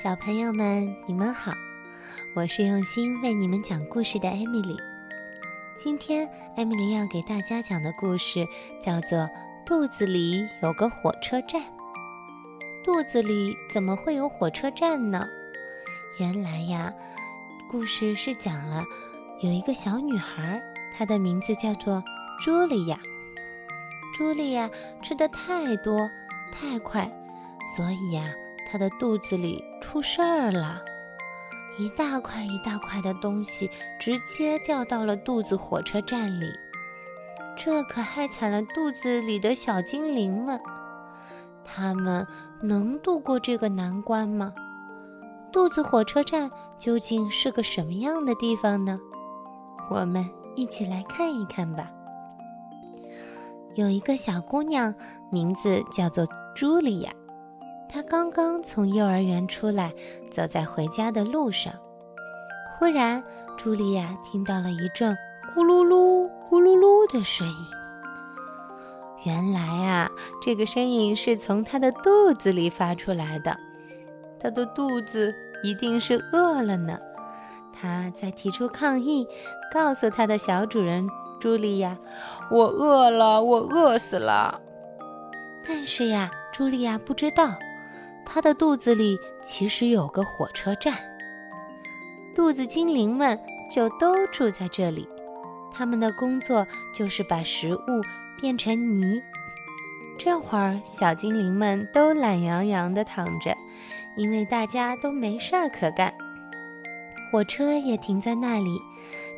小朋友们，你们好，我是用心为你们讲故事的艾米丽。今天，艾米丽要给大家讲的故事叫做《肚子里有个火车站》。肚子里怎么会有火车站呢？原来呀，故事是讲了有一个小女孩，她的名字叫做茱莉亚。茱莉亚吃的太多太快，所以呀。他的肚子里出事儿了，一大块一大块的东西直接掉到了肚子火车站里，这可害惨了肚子里的小精灵们。他们能度过这个难关吗？肚子火车站究竟是个什么样的地方呢？我们一起来看一看吧。有一个小姑娘，名字叫做茱莉亚。他刚刚从幼儿园出来，走在回家的路上，忽然，茱莉亚听到了一阵咕噜噜、咕噜噜的声音。原来啊，这个声音是从他的肚子里发出来的。他的肚子一定是饿了呢。他在提出抗议，告诉他的小主人茱莉亚：“我饿了，我饿死了。”但是呀，茱莉亚不知道。他的肚子里其实有个火车站，肚子精灵们就都住在这里。他们的工作就是把食物变成泥。这会儿，小精灵们都懒洋洋地躺着，因为大家都没事儿可干。火车也停在那里，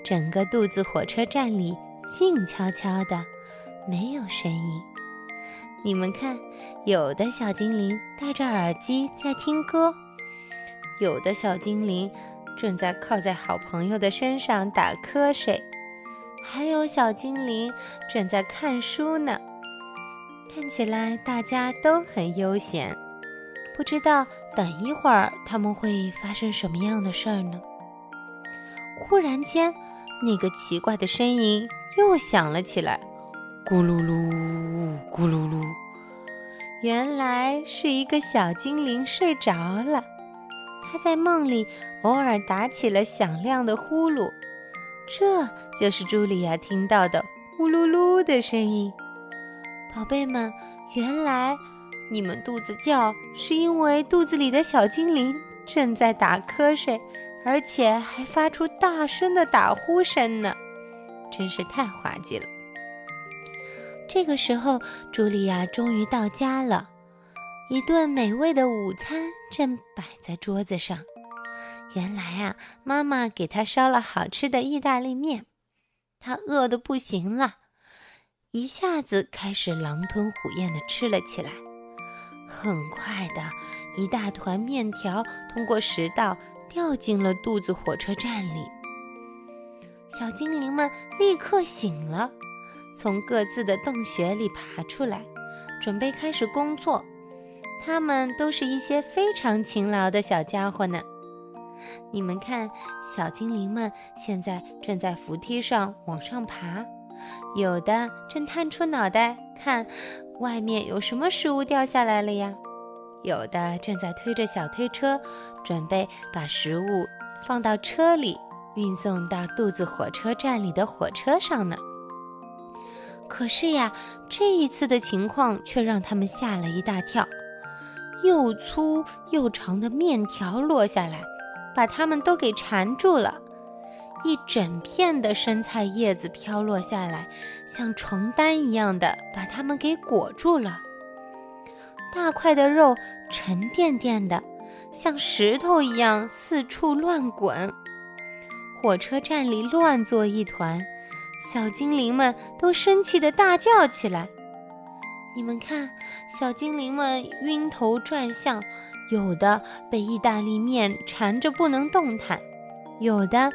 整个肚子火车站里静悄悄的，没有声音。你们看，有的小精灵戴着耳机在听歌，有的小精灵正在靠在好朋友的身上打瞌睡，还有小精灵正在看书呢。看起来大家都很悠闲，不知道等一会儿他们会发生什么样的事儿呢？忽然间，那个奇怪的声音又响了起来。咕噜噜，咕噜噜，原来是一个小精灵睡着了。他在梦里偶尔打起了响亮的呼噜，这就是茱莉亚听到的“呼噜噜”的声音。宝贝们，原来你们肚子叫是因为肚子里的小精灵正在打瞌睡，而且还发出大声的打呼声呢，真是太滑稽了。这个时候，茱莉亚终于到家了，一顿美味的午餐正摆在桌子上。原来啊，妈妈给她烧了好吃的意大利面，她饿得不行了，一下子开始狼吞虎咽地吃了起来。很快的，一大团面条通过食道掉进了肚子火车站里。小精灵们立刻醒了。从各自的洞穴里爬出来，准备开始工作。他们都是一些非常勤劳的小家伙呢。你们看，小精灵们现在正在扶梯上往上爬，有的正探出脑袋看外面有什么食物掉下来了呀；有的正在推着小推车，准备把食物放到车里，运送到肚子火车站里的火车上呢。可是呀，这一次的情况却让他们吓了一大跳。又粗又长的面条落下来，把他们都给缠住了。一整片的生菜叶子飘落下来，像床单一样的把他们给裹住了。大块的肉沉甸甸的，像石头一样四处乱滚。火车站里乱作一团。小精灵们都生气地大叫起来。你们看，小精灵们晕头转向，有的被意大利面缠着不能动弹，有的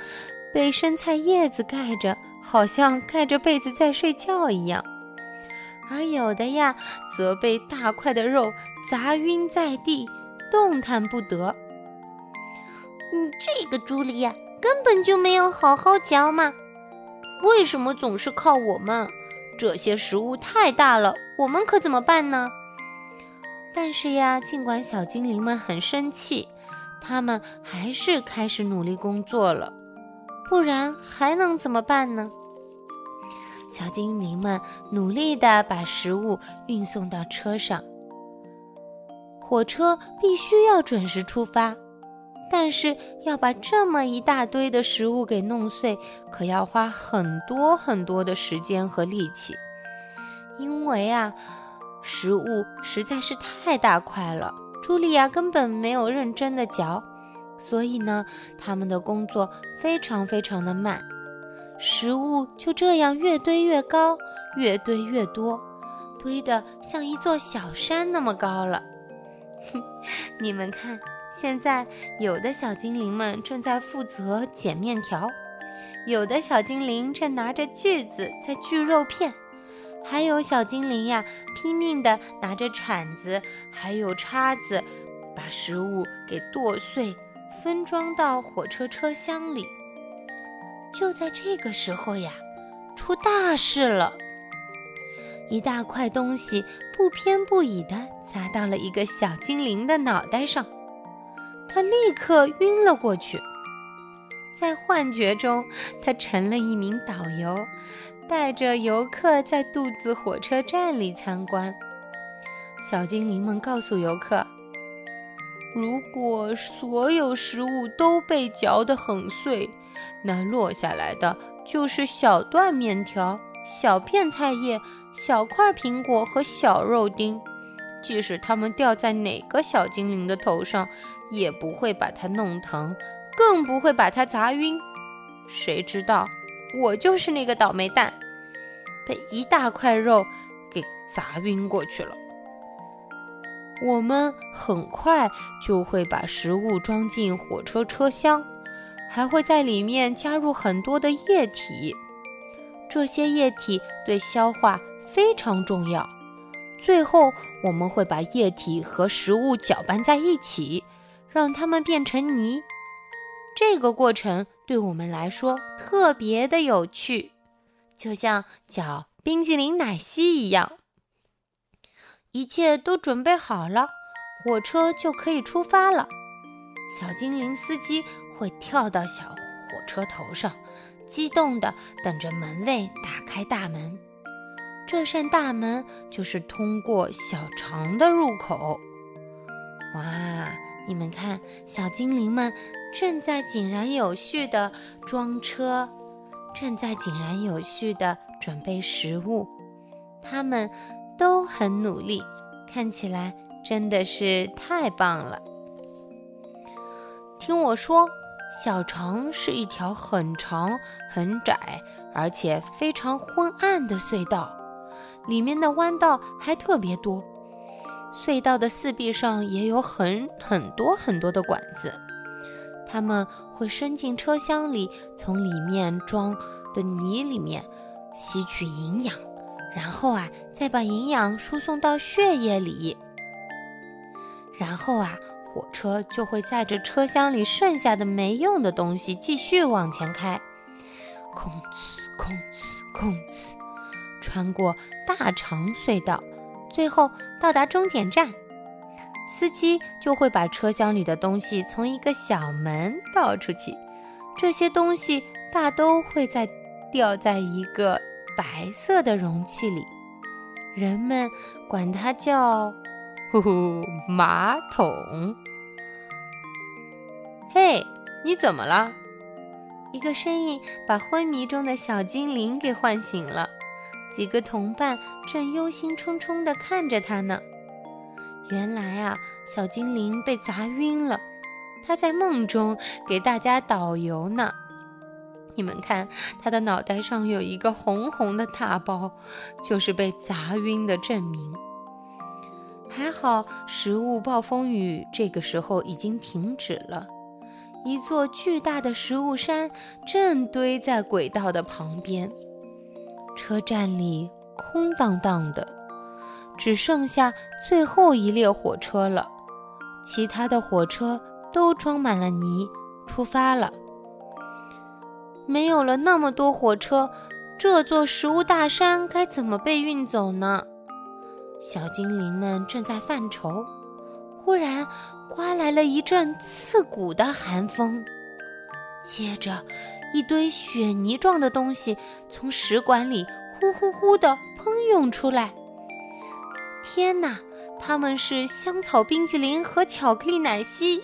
被生菜叶子盖着，好像盖着被子在睡觉一样，而有的呀，则被大块的肉砸晕在地，动弹不得。你这个朱莉亚根本就没有好好嚼嘛！为什么总是靠我们？这些食物太大了，我们可怎么办呢？但是呀，尽管小精灵们很生气，他们还是开始努力工作了。不然还能怎么办呢？小精灵们努力地把食物运送到车上。火车必须要准时出发，但是要把这么一大堆的食物给弄碎，可要花很多很多的时间和力气。因为啊，食物实在是太大块了，茱莉亚根本没有认真的嚼，所以呢，他们的工作非常非常的慢。食物就这样越堆越高，越堆越多，堆得像一座小山那么高了。你们看，现在有的小精灵们正在负责剪面条，有的小精灵正拿着锯子在锯肉片，还有小精灵呀，拼命地拿着铲子还有叉子，把食物给剁碎，分装到火车车厢里。就在这个时候呀，出大事了！一大块东西不偏不倚地砸到了一个小精灵的脑袋上，他立刻晕了过去。在幻觉中，他成了一名导游，带着游客在肚子火车站里参观。小精灵们告诉游客：“如果所有食物都被嚼得很碎。”那落下来的就是小段面条、小片菜叶、小块苹果和小肉丁。即使它们掉在哪个小精灵的头上，也不会把它弄疼，更不会把它砸晕。谁知道，我就是那个倒霉蛋，被一大块肉给砸晕过去了。我们很快就会把食物装进火车车厢。还会在里面加入很多的液体，这些液体对消化非常重要。最后，我们会把液体和食物搅拌在一起，让它们变成泥。这个过程对我们来说特别的有趣，就像搅冰激凌奶昔一样。一切都准备好了，火车就可以出发了。小精灵司机。会跳到小火车头上，激动地等着门卫打开大门。这扇大门就是通过小肠的入口。哇，你们看，小精灵们正在井然有序地装车，正在井然有序地准备食物。他们都很努力，看起来真的是太棒了。听我说。小肠是一条很长、很窄，而且非常昏暗的隧道，里面的弯道还特别多。隧道的四壁上也有很很多很多的管子，它们会伸进车厢里，从里面装的泥里面吸取营养，然后啊，再把营养输送到血液里，然后啊。火车就会载着车厢里剩下的没用的东西继续往前开，空呲空呲空呲，穿过大长隧道，最后到达终点站。司机就会把车厢里的东西从一个小门倒出去，这些东西大都会在掉在一个白色的容器里，人们管它叫。呼呼，马桶。嘿，你怎么了？一个声音把昏迷中的小精灵给唤醒了。几个同伴正忧心忡忡地看着他呢。原来啊，小精灵被砸晕了，他在梦中给大家导游呢。你们看，他的脑袋上有一个红红的大包，就是被砸晕的证明。还好，食物暴风雨这个时候已经停止了。一座巨大的食物山正堆在轨道的旁边，车站里空荡荡的，只剩下最后一列火车了。其他的火车都装满了泥，出发了。没有了那么多火车，这座食物大山该怎么被运走呢？小精灵们正在犯愁，忽然刮来了一阵刺骨的寒风，接着一堆雪泥状的东西从食管里呼呼呼地喷涌出来。天哪，它们是香草冰淇淋和巧克力奶昔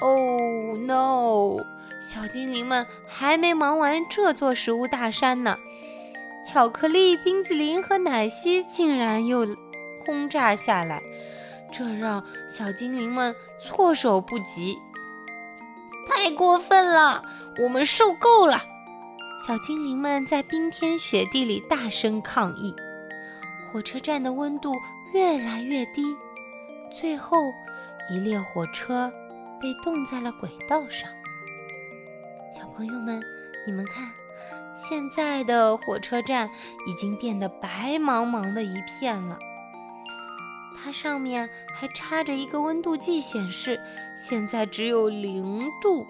！Oh no！小精灵们还没忙完这座食物大山呢，巧克力、冰淇淋和奶昔竟然又轰炸下来，这让小精灵们措手不及。太过分了，我们受够了！小精灵们在冰天雪地里大声抗议。火车站的温度越来越低，最后一列火车被冻在了轨道上。小朋友们，你们看，现在的火车站已经变得白茫茫的一片了。它上面还插着一个温度计，显示现在只有零度。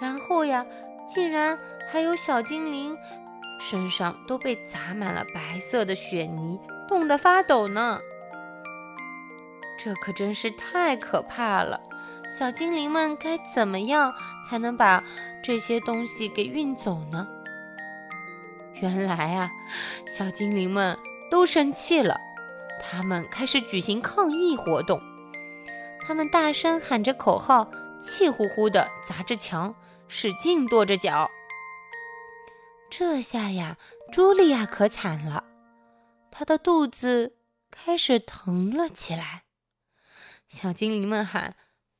然后呀，竟然还有小精灵身上都被砸满了白色的雪泥，冻得发抖呢。这可真是太可怕了。小精灵们该怎么样才能把这些东西给运走呢？原来啊，小精灵们都生气了，他们开始举行抗议活动。他们大声喊着口号，气呼呼地砸着墙，使劲跺着脚。这下呀，茱莉亚可惨了，她的肚子开始疼了起来。小精灵们喊。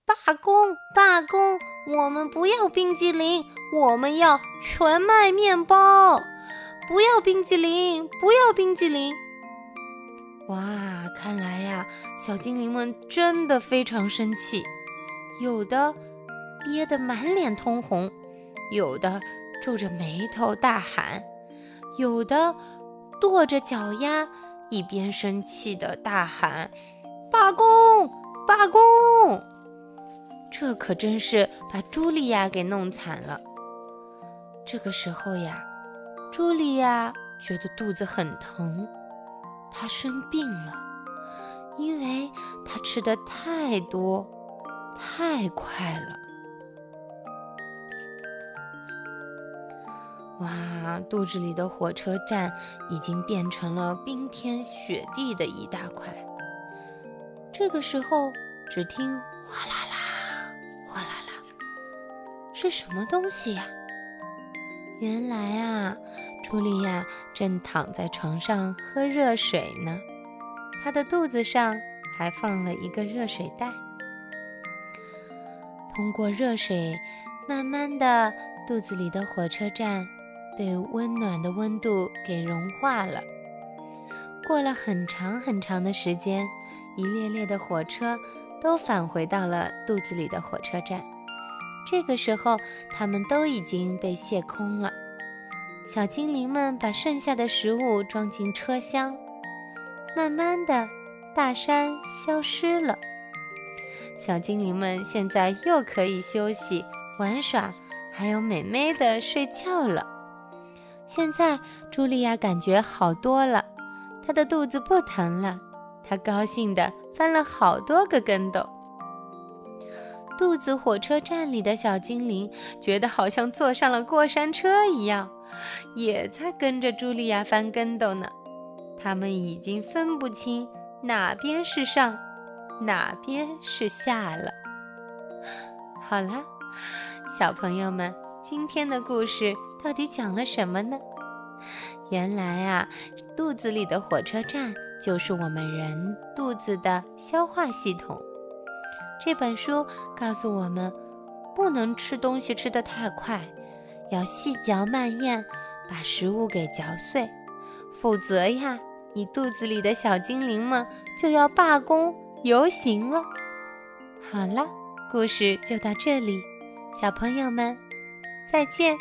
罢工！罢工！我们不要冰激凌，我们要全麦面包。不要冰激凌，不要冰激凌。哇，看来呀，小精灵们真的非常生气，有的憋得满脸通红，有的皱着眉头大喊，有的跺着脚丫，一边生气的大喊：“罢工！罢工！”这可真是把茱莉亚给弄惨了。这个时候呀，茱莉亚觉得肚子很疼，他生病了，因为他吃的太多，太快了。哇，肚子里的火车站已经变成了冰天雪地的一大块。这个时候，只听哗啦啦哗啦啦。是什么东西呀？原来啊，茱莉亚正躺在床上喝热水呢，她的肚子上还放了一个热水袋。通过热水，慢慢的，肚子里的火车站被温暖的温度给融化了。过了很长很长的时间，一列列的火车都返回到了肚子里的火车站。这个时候，它们都已经被卸空了。小精灵们把剩下的食物装进车厢，慢慢的，大山消失了。小精灵们现在又可以休息、玩耍，还有美美的睡觉了。现在，茱莉亚感觉好多了，她的肚子不疼了，她高兴地翻了好多个跟斗。肚子火车站里的小精灵觉得好像坐上了过山车一样，也在跟着茱莉亚翻跟斗呢。他们已经分不清哪边是上，哪边是下了。好了，小朋友们，今天的故事到底讲了什么呢？原来啊，肚子里的火车站就是我们人肚子的消化系统。这本书告诉我们，不能吃东西吃得太快，要细嚼慢咽，把食物给嚼碎，否则呀，你肚子里的小精灵们就要罢工游行了。好了，故事就到这里，小朋友们，再见。